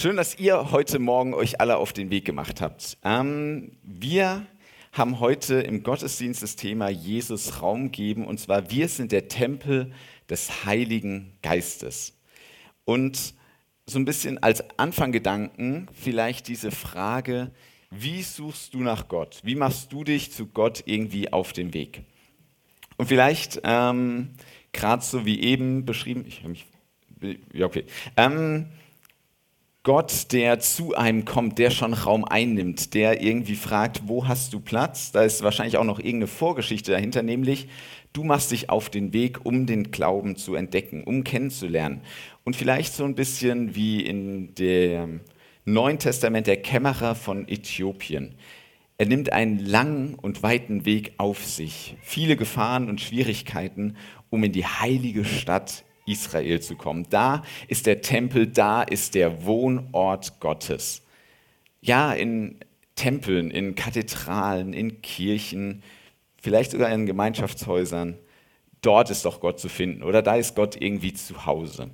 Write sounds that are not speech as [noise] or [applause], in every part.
Schön, dass ihr heute Morgen euch alle auf den Weg gemacht habt. Ähm, wir haben heute im Gottesdienst das Thema Jesus Raum geben und zwar wir sind der Tempel des Heiligen Geistes. Und so ein bisschen als Anfanggedanken vielleicht diese Frage, wie suchst du nach Gott? Wie machst du dich zu Gott irgendwie auf den Weg? Und vielleicht ähm, gerade so wie eben beschrieben, ich habe mich, ja okay, ähm, Gott, der zu einem kommt, der schon Raum einnimmt, der irgendwie fragt, wo hast du Platz? Da ist wahrscheinlich auch noch irgendeine Vorgeschichte dahinter, nämlich du machst dich auf den Weg, um den Glauben zu entdecken, um kennenzulernen. Und vielleicht so ein bisschen wie in dem Neuen Testament der Kämmerer von Äthiopien. Er nimmt einen langen und weiten Weg auf sich, viele Gefahren und Schwierigkeiten, um in die heilige Stadt Israel zu kommen. Da ist der Tempel, da ist der Wohnort Gottes. Ja, in Tempeln, in Kathedralen, in Kirchen, vielleicht sogar in Gemeinschaftshäusern. Dort ist doch Gott zu finden oder da ist Gott irgendwie zu Hause.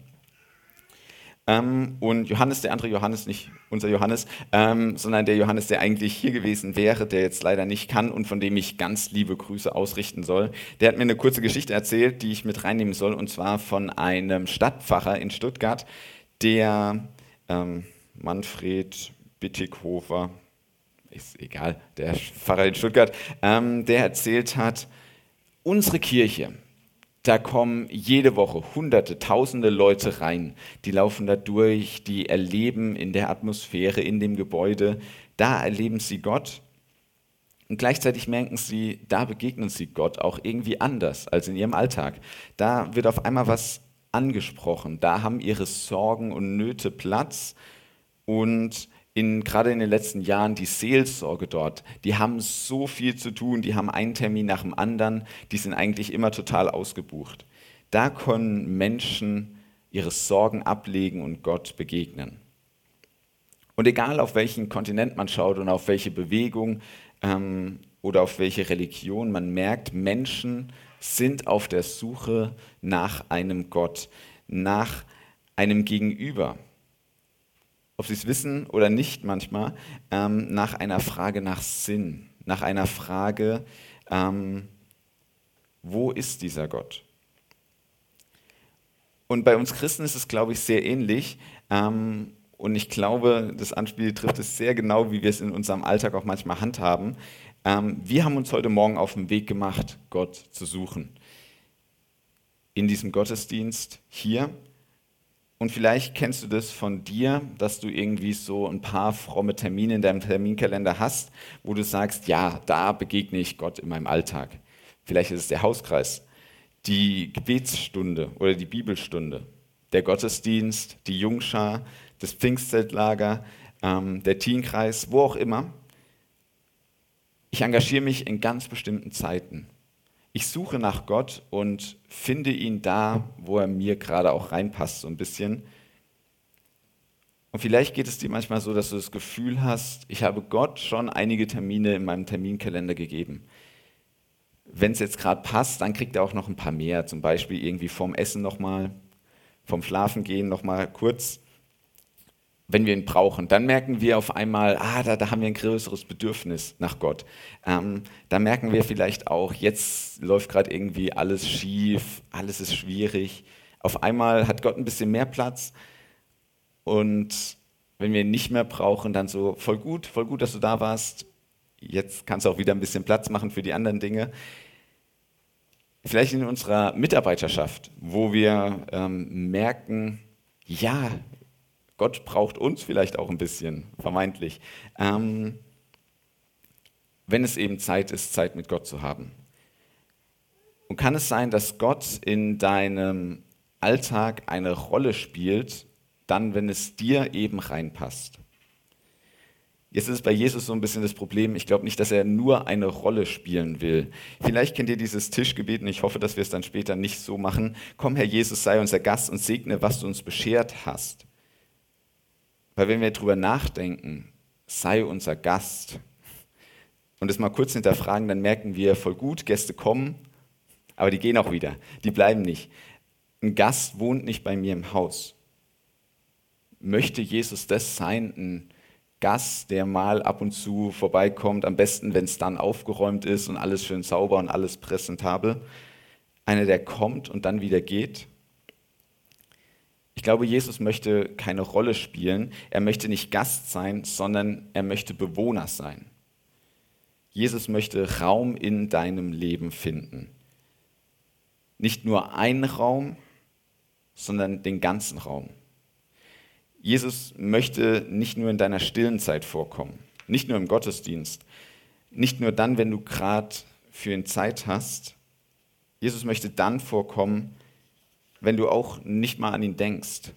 Ähm, und Johannes, der andere Johannes, nicht unser Johannes, ähm, sondern der Johannes, der eigentlich hier gewesen wäre, der jetzt leider nicht kann und von dem ich ganz liebe Grüße ausrichten soll, der hat mir eine kurze Geschichte erzählt, die ich mit reinnehmen soll, und zwar von einem Stadtpfarrer in Stuttgart, der ähm, Manfred Bittighofer, ist egal, der Pfarrer in Stuttgart, ähm, der erzählt hat, unsere Kirche, da kommen jede Woche hunderte, tausende Leute rein. Die laufen da durch, die erleben in der Atmosphäre, in dem Gebäude, da erleben sie Gott. Und gleichzeitig merken sie, da begegnen sie Gott auch irgendwie anders als in ihrem Alltag. Da wird auf einmal was angesprochen. Da haben ihre Sorgen und Nöte Platz. Und in, gerade in den letzten Jahren die Seelsorge dort, die haben so viel zu tun, die haben einen Termin nach dem anderen, die sind eigentlich immer total ausgebucht. Da können Menschen ihre Sorgen ablegen und Gott begegnen. Und egal auf welchen Kontinent man schaut und auf welche Bewegung ähm, oder auf welche Religion, man merkt, Menschen sind auf der Suche nach einem Gott, nach einem Gegenüber ob sie es wissen oder nicht manchmal, ähm, nach einer Frage nach Sinn, nach einer Frage, ähm, wo ist dieser Gott? Und bei uns Christen ist es, glaube ich, sehr ähnlich. Ähm, und ich glaube, das Anspiel trifft es sehr genau, wie wir es in unserem Alltag auch manchmal handhaben. Ähm, wir haben uns heute Morgen auf den Weg gemacht, Gott zu suchen. In diesem Gottesdienst hier und vielleicht kennst du das von dir, dass du irgendwie so ein paar fromme Termine in deinem Terminkalender hast, wo du sagst, ja, da begegne ich Gott in meinem Alltag. Vielleicht ist es der Hauskreis, die Gebetsstunde oder die Bibelstunde, der Gottesdienst, die Jungschar, das Pfingstzeltlager, ähm, der Teenkreis, wo auch immer. Ich engagiere mich in ganz bestimmten Zeiten. Ich suche nach Gott und finde ihn da, wo er mir gerade auch reinpasst, so ein bisschen. Und vielleicht geht es dir manchmal so, dass du das Gefühl hast, ich habe Gott schon einige Termine in meinem Terminkalender gegeben. Wenn es jetzt gerade passt, dann kriegt er auch noch ein paar mehr, zum Beispiel irgendwie vorm Essen nochmal, vom Schlafengehen nochmal kurz wenn wir ihn brauchen. Dann merken wir auf einmal, ah, da, da haben wir ein größeres Bedürfnis nach Gott. Ähm, da merken wir vielleicht auch, jetzt läuft gerade irgendwie alles schief, alles ist schwierig. Auf einmal hat Gott ein bisschen mehr Platz und wenn wir ihn nicht mehr brauchen, dann so, voll gut, voll gut, dass du da warst. Jetzt kannst du auch wieder ein bisschen Platz machen für die anderen Dinge. Vielleicht in unserer Mitarbeiterschaft, wo wir ähm, merken, ja, Gott braucht uns vielleicht auch ein bisschen, vermeintlich. Ähm, wenn es eben Zeit ist, Zeit mit Gott zu haben. Und kann es sein, dass Gott in deinem Alltag eine Rolle spielt, dann, wenn es dir eben reinpasst? Jetzt ist es bei Jesus so ein bisschen das Problem, ich glaube nicht, dass er nur eine Rolle spielen will. Vielleicht kennt ihr dieses Tischgebet und ich hoffe, dass wir es dann später nicht so machen. Komm, Herr Jesus, sei unser Gast und segne, was du uns beschert hast. Weil wenn wir darüber nachdenken, sei unser Gast und es mal kurz hinterfragen, dann merken wir voll gut, Gäste kommen, aber die gehen auch wieder, die bleiben nicht. Ein Gast wohnt nicht bei mir im Haus. Möchte Jesus das sein, ein Gast, der mal ab und zu vorbeikommt, am besten, wenn es dann aufgeräumt ist und alles schön sauber und alles präsentabel? Einer, der kommt und dann wieder geht? Ich glaube, Jesus möchte keine Rolle spielen. Er möchte nicht Gast sein, sondern er möchte Bewohner sein. Jesus möchte Raum in deinem Leben finden. Nicht nur einen Raum, sondern den ganzen Raum. Jesus möchte nicht nur in deiner stillen Zeit vorkommen, nicht nur im Gottesdienst, nicht nur dann, wenn du gerade für ihn Zeit hast. Jesus möchte dann vorkommen, wenn du auch nicht mal an ihn denkst,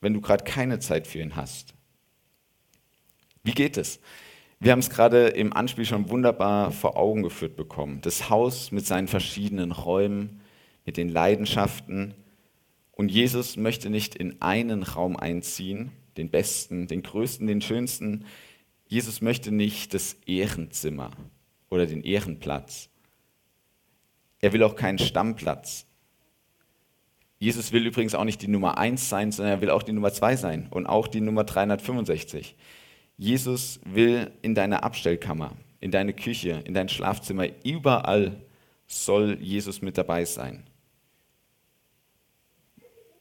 wenn du gerade keine Zeit für ihn hast? Wie geht es? Wir haben es gerade im Anspiel schon wunderbar vor Augen geführt bekommen. Das Haus mit seinen verschiedenen Räumen, mit den Leidenschaften. Und Jesus möchte nicht in einen Raum einziehen, den besten, den größten, den schönsten. Jesus möchte nicht das Ehrenzimmer oder den Ehrenplatz. Er will auch keinen Stammplatz. Jesus will übrigens auch nicht die Nummer 1 sein, sondern er will auch die Nummer 2 sein und auch die Nummer 365. Jesus will in deine Abstellkammer, in deine Küche, in dein Schlafzimmer, überall soll Jesus mit dabei sein.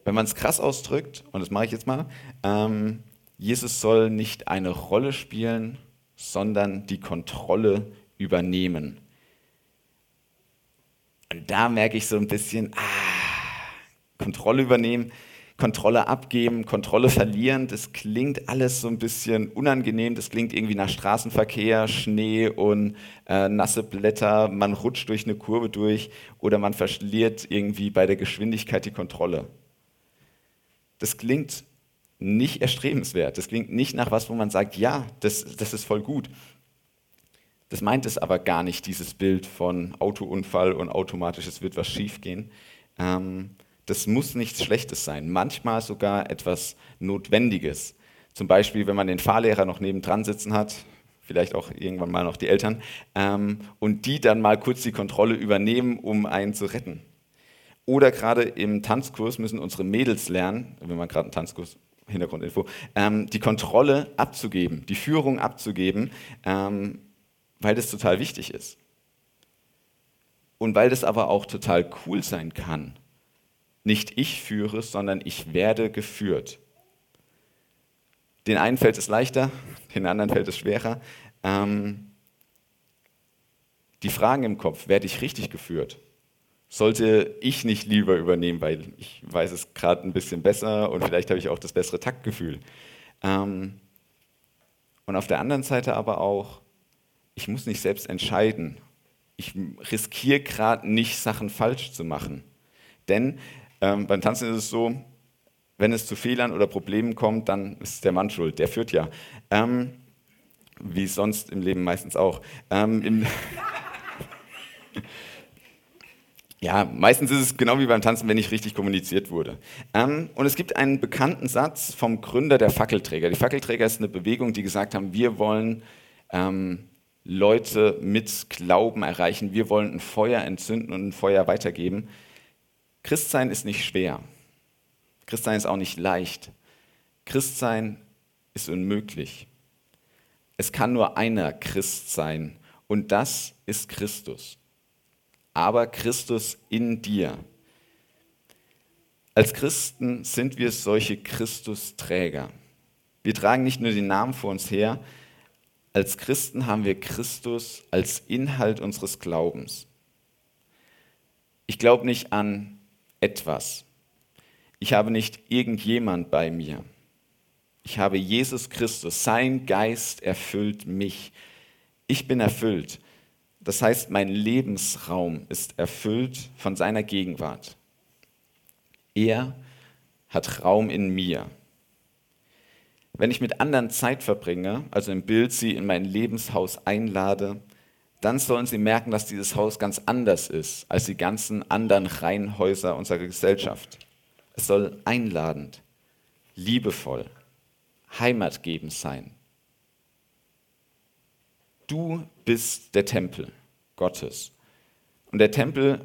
Wenn man es krass ausdrückt, und das mache ich jetzt mal, ähm, Jesus soll nicht eine Rolle spielen, sondern die Kontrolle übernehmen. Und da merke ich so ein bisschen, ah, Kontrolle übernehmen, Kontrolle abgeben, Kontrolle verlieren, das klingt alles so ein bisschen unangenehm, das klingt irgendwie nach Straßenverkehr, Schnee und äh, nasse Blätter, man rutscht durch eine Kurve durch oder man verliert irgendwie bei der Geschwindigkeit die Kontrolle. Das klingt nicht erstrebenswert, das klingt nicht nach was, wo man sagt, ja, das, das ist voll gut. Das meint es aber gar nicht, dieses Bild von Autounfall und automatisch, es wird was schiefgehen. Ähm, das muss nichts Schlechtes sein, manchmal sogar etwas Notwendiges. Zum Beispiel, wenn man den Fahrlehrer noch nebendran sitzen hat, vielleicht auch irgendwann mal noch die Eltern, ähm, und die dann mal kurz die Kontrolle übernehmen, um einen zu retten. Oder gerade im Tanzkurs müssen unsere Mädels lernen, wenn man gerade einen Tanzkurs, Hintergrundinfo, ähm, die Kontrolle abzugeben, die Führung abzugeben, ähm, weil das total wichtig ist. Und weil das aber auch total cool sein kann, nicht ich führe, sondern ich werde geführt. Den einen fällt es leichter, den anderen fällt es schwerer. Ähm, die Fragen im Kopf, werde ich richtig geführt? Sollte ich nicht lieber übernehmen, weil ich weiß es gerade ein bisschen besser und vielleicht habe ich auch das bessere Taktgefühl. Ähm, und auf der anderen Seite aber auch, ich muss nicht selbst entscheiden. Ich riskiere gerade nicht, Sachen falsch zu machen. Denn ähm, beim Tanzen ist es so, wenn es zu Fehlern oder Problemen kommt, dann ist der Mann schuld, der führt ja. Ähm, wie sonst im Leben meistens auch. Ähm, [laughs] ja, meistens ist es genau wie beim Tanzen, wenn nicht richtig kommuniziert wurde. Ähm, und es gibt einen bekannten Satz vom Gründer der Fackelträger. Die Fackelträger ist eine Bewegung, die gesagt haben, wir wollen ähm, Leute mit Glauben erreichen, wir wollen ein Feuer entzünden und ein Feuer weitergeben. Christsein ist nicht schwer. Christsein ist auch nicht leicht. Christsein ist unmöglich. Es kann nur einer Christ sein und das ist Christus. Aber Christus in dir. Als Christen sind wir solche Christusträger. Wir tragen nicht nur den Namen vor uns her, als Christen haben wir Christus als Inhalt unseres Glaubens. Ich glaube nicht an etwas. Ich habe nicht irgendjemand bei mir. Ich habe Jesus Christus. Sein Geist erfüllt mich. Ich bin erfüllt. Das heißt, mein Lebensraum ist erfüllt von seiner Gegenwart. Er hat Raum in mir. Wenn ich mit anderen Zeit verbringe, also im Bild sie in mein Lebenshaus einlade, dann sollen sie merken, dass dieses Haus ganz anders ist als die ganzen anderen Reihenhäuser unserer Gesellschaft. Es soll einladend, liebevoll, heimatgebend sein. Du bist der Tempel Gottes. Und der Tempel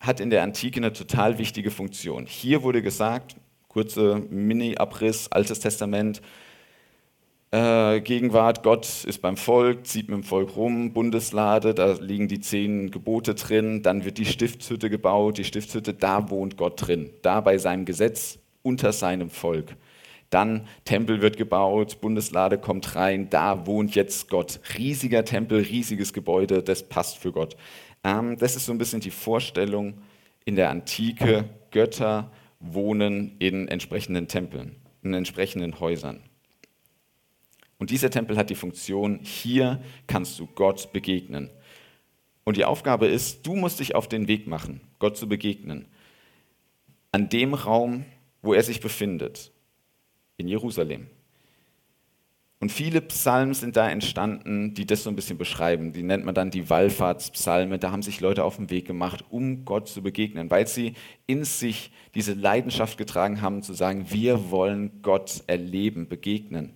hat in der Antike eine total wichtige Funktion. Hier wurde gesagt, Kurze Mini-Abriss, Altes Testament. Äh, Gegenwart, Gott ist beim Volk, zieht mit dem Volk rum, Bundeslade, da liegen die zehn Gebote drin, dann wird die Stiftshütte gebaut, die Stiftshütte, da wohnt Gott drin, da bei seinem Gesetz, unter seinem Volk. Dann Tempel wird gebaut, Bundeslade kommt rein, da wohnt jetzt Gott. Riesiger Tempel, riesiges Gebäude, das passt für Gott. Ähm, das ist so ein bisschen die Vorstellung in der Antike, Götter wohnen in entsprechenden Tempeln, in entsprechenden Häusern. Und dieser Tempel hat die Funktion, hier kannst du Gott begegnen. Und die Aufgabe ist, du musst dich auf den Weg machen, Gott zu begegnen. An dem Raum, wo er sich befindet, in Jerusalem. Und viele Psalmen sind da entstanden, die das so ein bisschen beschreiben. Die nennt man dann die Wallfahrtspsalme. Da haben sich Leute auf den Weg gemacht, um Gott zu begegnen, weil sie in sich diese Leidenschaft getragen haben, zu sagen, wir wollen Gott erleben, begegnen.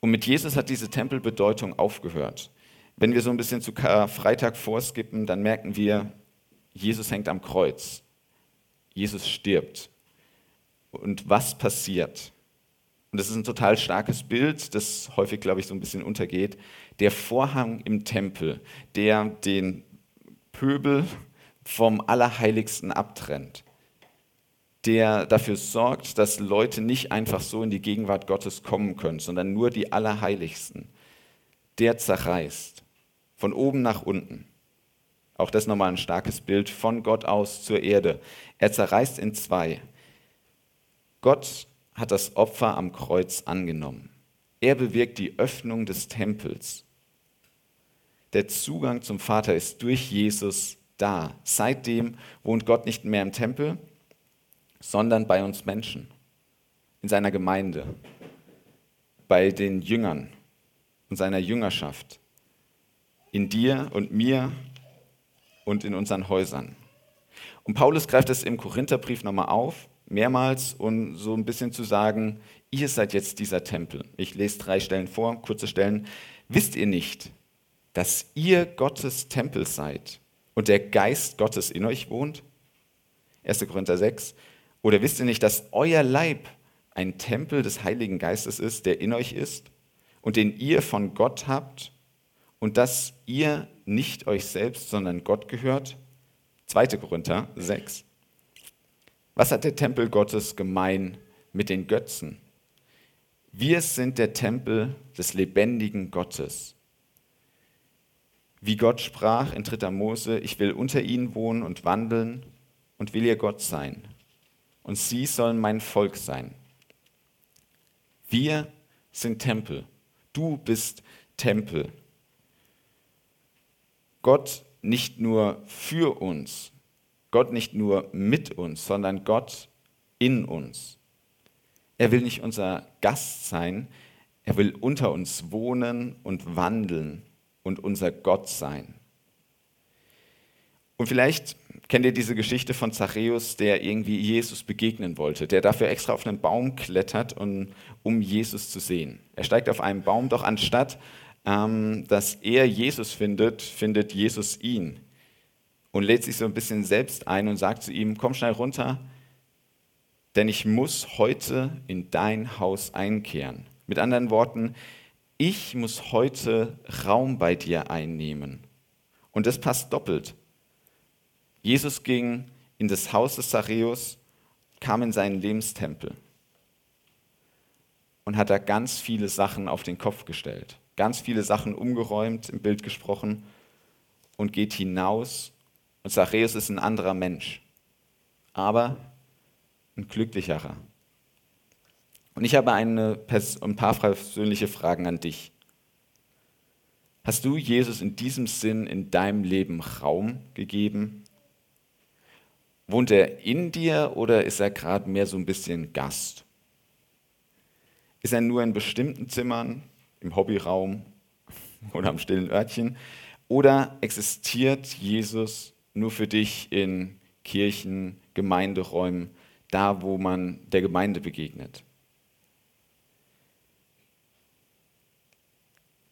Und mit Jesus hat diese Tempelbedeutung aufgehört. Wenn wir so ein bisschen zu Freitag vorskippen, dann merken wir, Jesus hängt am Kreuz. Jesus stirbt. Und was passiert? Und das ist ein total starkes Bild, das häufig, glaube ich, so ein bisschen untergeht. Der Vorhang im Tempel, der den Pöbel vom Allerheiligsten abtrennt der dafür sorgt, dass Leute nicht einfach so in die Gegenwart Gottes kommen können, sondern nur die Allerheiligsten, der zerreißt, von oben nach unten. Auch das nochmal ein starkes Bild von Gott aus zur Erde. Er zerreißt in zwei. Gott hat das Opfer am Kreuz angenommen. Er bewirkt die Öffnung des Tempels. Der Zugang zum Vater ist durch Jesus da. Seitdem wohnt Gott nicht mehr im Tempel, sondern bei uns Menschen, in seiner Gemeinde, bei den Jüngern und seiner Jüngerschaft, in dir und mir und in unseren Häusern. Und Paulus greift es im Korintherbrief nochmal auf, mehrmals, um so ein bisschen zu sagen, ihr seid jetzt dieser Tempel. Ich lese drei Stellen vor, kurze Stellen. Wisst ihr nicht, dass ihr Gottes Tempel seid und der Geist Gottes in euch wohnt? 1. Korinther 6. Oder wisst ihr nicht, dass euer Leib ein Tempel des Heiligen Geistes ist, der in euch ist und den ihr von Gott habt und dass ihr nicht euch selbst, sondern Gott gehört? 2. Korinther 6. Was hat der Tempel Gottes gemein mit den Götzen? Wir sind der Tempel des lebendigen Gottes. Wie Gott sprach in 3. Mose, ich will unter ihnen wohnen und wandeln und will ihr Gott sein und sie sollen mein Volk sein. Wir sind Tempel. Du bist Tempel. Gott nicht nur für uns, Gott nicht nur mit uns, sondern Gott in uns. Er will nicht unser Gast sein, er will unter uns wohnen und wandeln und unser Gott sein. Und vielleicht kennt ihr diese Geschichte von Zachäus, der irgendwie Jesus begegnen wollte, der dafür extra auf einen Baum klettert, um, um Jesus zu sehen. Er steigt auf einen Baum, doch anstatt ähm, dass er Jesus findet, findet Jesus ihn und lädt sich so ein bisschen selbst ein und sagt zu ihm, komm schnell runter, denn ich muss heute in dein Haus einkehren. Mit anderen Worten, ich muss heute Raum bei dir einnehmen. Und das passt doppelt. Jesus ging in das Haus des Zachäus, kam in seinen Lebenstempel und hat da ganz viele Sachen auf den Kopf gestellt, ganz viele Sachen umgeräumt, im Bild gesprochen und geht hinaus. Und Zachäus ist ein anderer Mensch, aber ein glücklicherer. Und ich habe eine, ein paar persönliche Fragen an dich. Hast du Jesus in diesem Sinn in deinem Leben Raum gegeben? Wohnt er in dir oder ist er gerade mehr so ein bisschen Gast? Ist er nur in bestimmten Zimmern, im Hobbyraum [laughs] oder am stillen Örtchen? Oder existiert Jesus nur für dich in Kirchen, Gemeinderäumen, da wo man der Gemeinde begegnet?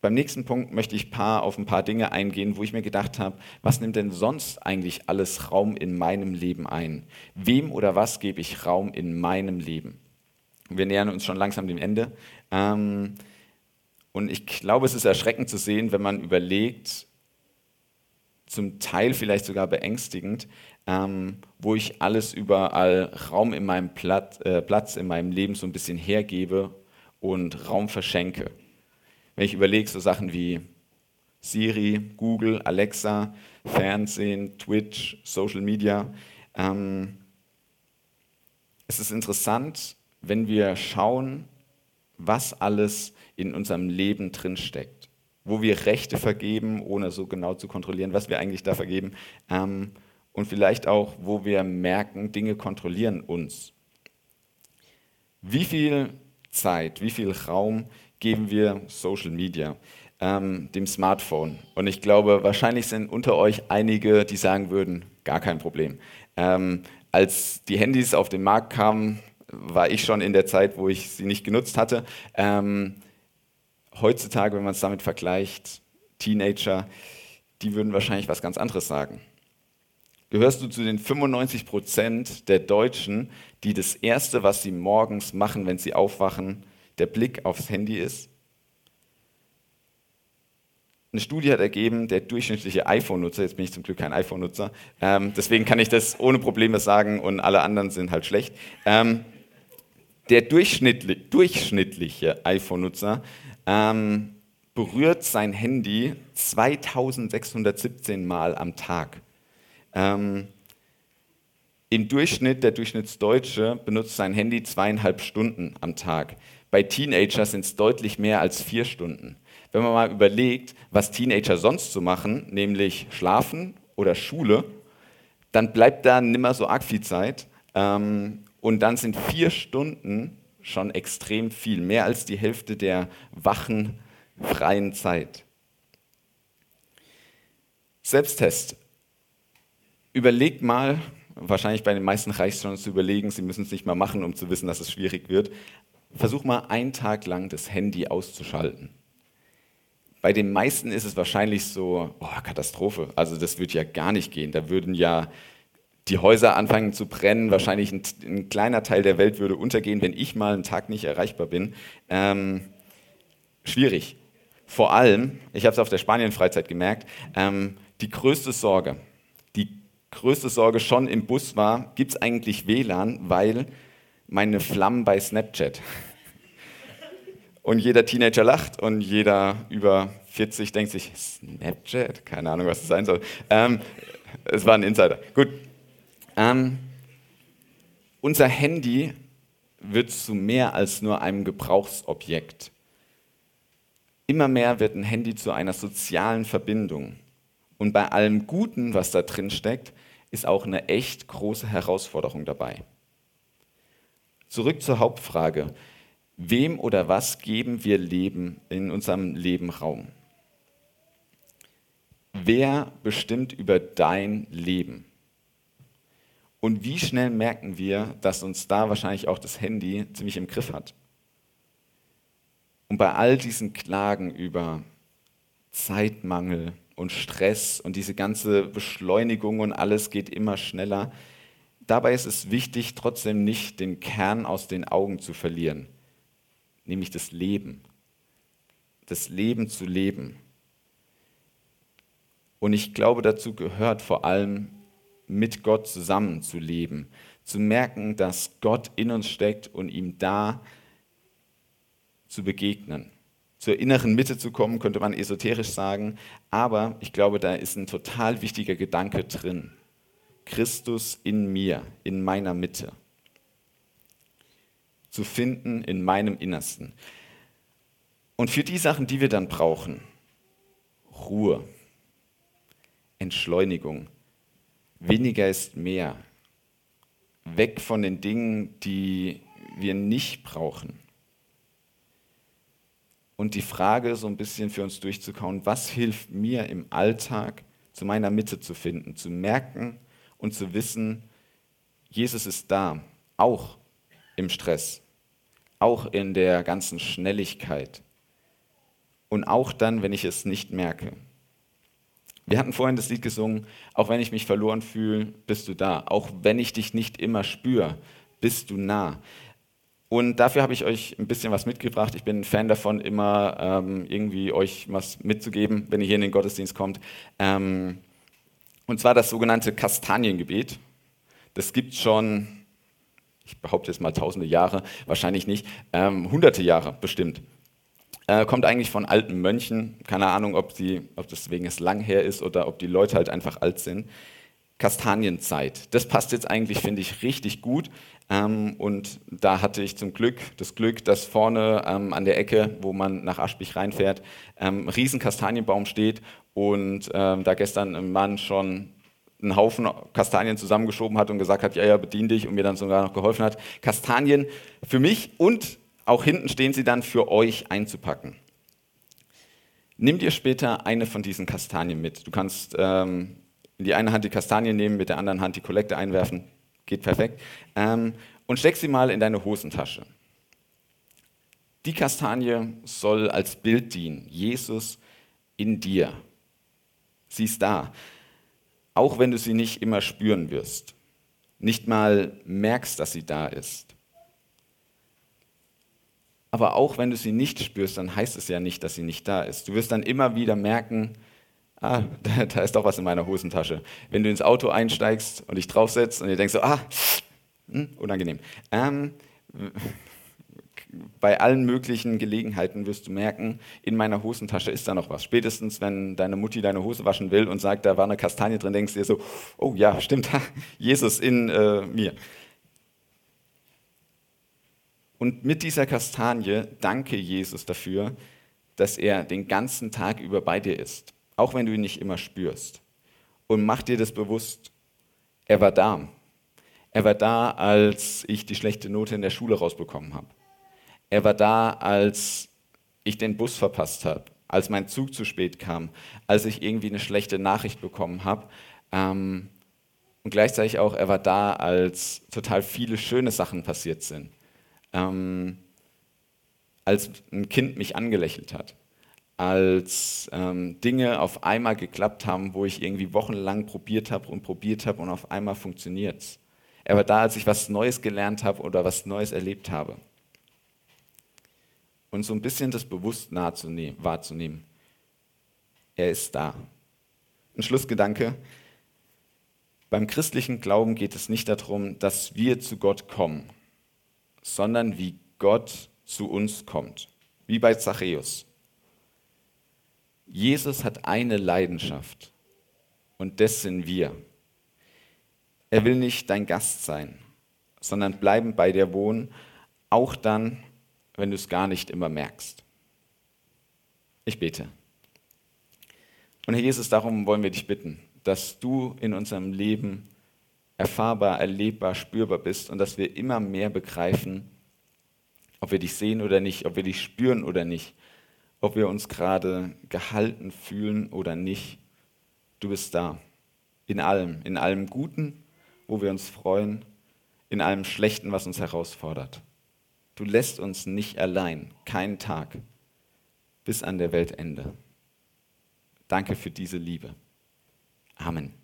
Beim nächsten Punkt möchte ich paar, auf ein paar Dinge eingehen, wo ich mir gedacht habe, was nimmt denn sonst eigentlich alles Raum in meinem Leben ein? Wem oder was gebe ich Raum in meinem Leben? Wir nähern uns schon langsam dem Ende. Ähm, und ich glaube, es ist erschreckend zu sehen, wenn man überlegt, zum Teil vielleicht sogar beängstigend, ähm, wo ich alles überall Raum in meinem Platz, äh, Platz in meinem Leben so ein bisschen hergebe und Raum verschenke. Wenn ich überlege, so Sachen wie Siri, Google, Alexa, Fernsehen, Twitch, Social Media. Ähm, es ist interessant, wenn wir schauen, was alles in unserem Leben drinsteckt, wo wir Rechte vergeben, ohne so genau zu kontrollieren, was wir eigentlich da vergeben, ähm, und vielleicht auch, wo wir merken, Dinge kontrollieren uns. Wie viel Zeit, wie viel Raum geben wir Social Media, ähm, dem Smartphone? Und ich glaube, wahrscheinlich sind unter euch einige, die sagen würden, gar kein Problem. Ähm, als die Handys auf den Markt kamen, war ich schon in der Zeit, wo ich sie nicht genutzt hatte. Ähm, heutzutage, wenn man es damit vergleicht, Teenager, die würden wahrscheinlich was ganz anderes sagen. Gehörst du zu den 95 Prozent der Deutschen, die das Erste, was sie morgens machen, wenn sie aufwachen, der Blick aufs Handy ist? Eine Studie hat ergeben, der durchschnittliche iPhone-Nutzer, jetzt bin ich zum Glück kein iPhone-Nutzer, ähm, deswegen kann ich das ohne Probleme sagen und alle anderen sind halt schlecht. Ähm, der durchschnittlich, durchschnittliche iPhone-Nutzer ähm, berührt sein Handy 2617 Mal am Tag. Ähm, Im Durchschnitt, der Durchschnittsdeutsche benutzt sein Handy zweieinhalb Stunden am Tag. Bei Teenagers sind es deutlich mehr als vier Stunden. Wenn man mal überlegt, was Teenager sonst so machen, nämlich schlafen oder Schule, dann bleibt da nimmer so arg viel Zeit. Ähm, und dann sind vier Stunden schon extrem viel, mehr als die Hälfte der wachen, freien Zeit. Selbsttest. Überlegt mal, wahrscheinlich bei den meisten reicht es schon zu überlegen, Sie müssen es nicht mal machen, um zu wissen, dass es schwierig wird. Versuch mal einen Tag lang das Handy auszuschalten. Bei den meisten ist es wahrscheinlich so, oh, Katastrophe, also das wird ja gar nicht gehen. Da würden ja die Häuser anfangen zu brennen, wahrscheinlich ein, ein, kleiner Teil der Welt würde untergehen, wenn ich mal einen Tag nicht erreichbar bin. Ähm, schwierig. Vor allem, ich habe es auf der Spanien-Freizeit gemerkt, ähm, die größte Sorge, die größte Sorge schon im Bus war, gibt es eigentlich WLAN, weil meine Flammen bei Snapchat. Und jeder Teenager lacht und jeder über 40 denkt sich, Snapchat? Keine Ahnung, was das sein soll. Ähm, es war ein Insider. Gut, ähm, unser Handy wird zu mehr als nur einem Gebrauchsobjekt. Immer mehr wird ein Handy zu einer sozialen Verbindung. Und bei allem Guten, was da drin steckt, ist auch eine echt große Herausforderung dabei. Zurück zur Hauptfrage. Wem oder was geben wir Leben in unserem Leben Raum? Wer bestimmt über dein Leben? Und wie schnell merken wir, dass uns da wahrscheinlich auch das Handy ziemlich im Griff hat? Und bei all diesen Klagen über Zeitmangel und Stress und diese ganze Beschleunigung und alles geht immer schneller, dabei ist es wichtig, trotzdem nicht den Kern aus den Augen zu verlieren, nämlich das Leben. Das Leben zu leben. Und ich glaube, dazu gehört vor allem mit Gott zusammenzuleben, zu merken, dass Gott in uns steckt und ihm da zu begegnen. Zur inneren Mitte zu kommen, könnte man esoterisch sagen, aber ich glaube, da ist ein total wichtiger Gedanke drin. Christus in mir, in meiner Mitte. Zu finden in meinem Innersten. Und für die Sachen, die wir dann brauchen, Ruhe, Entschleunigung, Weniger ist mehr. Weg von den Dingen, die wir nicht brauchen. Und die Frage so ein bisschen für uns durchzukauen, was hilft mir im Alltag zu meiner Mitte zu finden, zu merken und zu wissen, Jesus ist da, auch im Stress, auch in der ganzen Schnelligkeit. und auch dann, wenn ich es nicht merke. Wir hatten vorhin das Lied gesungen, auch wenn ich mich verloren fühle, bist du da. Auch wenn ich dich nicht immer spüre, bist du nah. Und dafür habe ich euch ein bisschen was mitgebracht. Ich bin ein Fan davon, immer ähm, irgendwie euch was mitzugeben, wenn ihr hier in den Gottesdienst kommt. Ähm, und zwar das sogenannte Kastaniengebet. Das gibt schon, ich behaupte jetzt mal tausende Jahre, wahrscheinlich nicht, ähm, hunderte Jahre bestimmt. Äh, kommt eigentlich von alten Mönchen. Keine Ahnung, ob, die, ob das wegen es lang her ist oder ob die Leute halt einfach alt sind. Kastanienzeit. Das passt jetzt eigentlich, finde ich, richtig gut. Ähm, und da hatte ich zum Glück das Glück, dass vorne ähm, an der Ecke, wo man nach Aschbich reinfährt, ähm, ein riesen Kastanienbaum steht und ähm, da gestern ein Mann schon einen Haufen Kastanien zusammengeschoben hat und gesagt hat, ja, ja, bedien dich und mir dann sogar noch geholfen hat. Kastanien für mich und auch hinten stehen sie dann für euch einzupacken. Nimm dir später eine von diesen Kastanien mit. Du kannst ähm, in die eine Hand die Kastanien nehmen, mit der anderen Hand die Kollekte einwerfen geht perfekt. Ähm, und steck sie mal in deine Hosentasche. Die Kastanie soll als Bild dienen. Jesus in dir. Sie ist da. Auch wenn du sie nicht immer spüren wirst. Nicht mal merkst, dass sie da ist. Aber auch wenn du sie nicht spürst, dann heißt es ja nicht, dass sie nicht da ist. Du wirst dann immer wieder merken, ah, [laughs] da, da, ist doch was in meiner Hosentasche. Wenn du ins Auto einsteigst und dich draufsetzt und ihr denkst so, ah, hm, unangenehm. Ähm, [laughs] bei allen möglichen Gelegenheiten wirst du merken, in meiner Hosentasche ist da noch was. Spätestens, wenn deine Mutti deine Hose waschen will und sagt, da war eine Kastanie drin, denkst du dir so, oh ja, stimmt, Jesus in äh, mir. Und mit dieser Kastanie danke Jesus dafür, dass er den ganzen Tag über bei dir ist auch wenn du ihn nicht immer spürst. Und mach dir das bewusst, er war da. Er war da, als ich die schlechte Note in der Schule rausbekommen habe. Er war da, als ich den Bus verpasst habe, als mein Zug zu spät kam, als ich irgendwie eine schlechte Nachricht bekommen habe. Ähm, und gleichzeitig auch, er war da, als total viele schöne Sachen passiert sind. Ähm, als ein Kind mich angelächelt hat als ähm, Dinge auf einmal geklappt haben, wo ich irgendwie wochenlang probiert habe und probiert habe und auf einmal funktioniert es. Er war da, als ich was Neues gelernt habe oder was Neues erlebt habe. Und so ein bisschen das bewusst wahrzunehmen. Er ist da. Ein Schlussgedanke. Beim christlichen Glauben geht es nicht darum, dass wir zu Gott kommen, sondern wie Gott zu uns kommt. Wie bei Zachäus. Jesus hat eine Leidenschaft und das sind wir. Er will nicht dein Gast sein, sondern bleiben bei dir wohnen, auch dann, wenn du es gar nicht immer merkst. Ich bete. Und Herr Jesus, darum wollen wir dich bitten, dass du in unserem Leben erfahrbar, erlebbar, spürbar bist und dass wir immer mehr begreifen, ob wir dich sehen oder nicht, ob wir dich spüren oder nicht, ob wir uns gerade gehalten fühlen oder nicht. Du bist da. In allem. In allem Guten, wo wir uns freuen. In allem Schlechten, was uns herausfordert. Du lässt uns nicht allein, keinen Tag, bis an der Weltende. Danke für diese Liebe. Amen.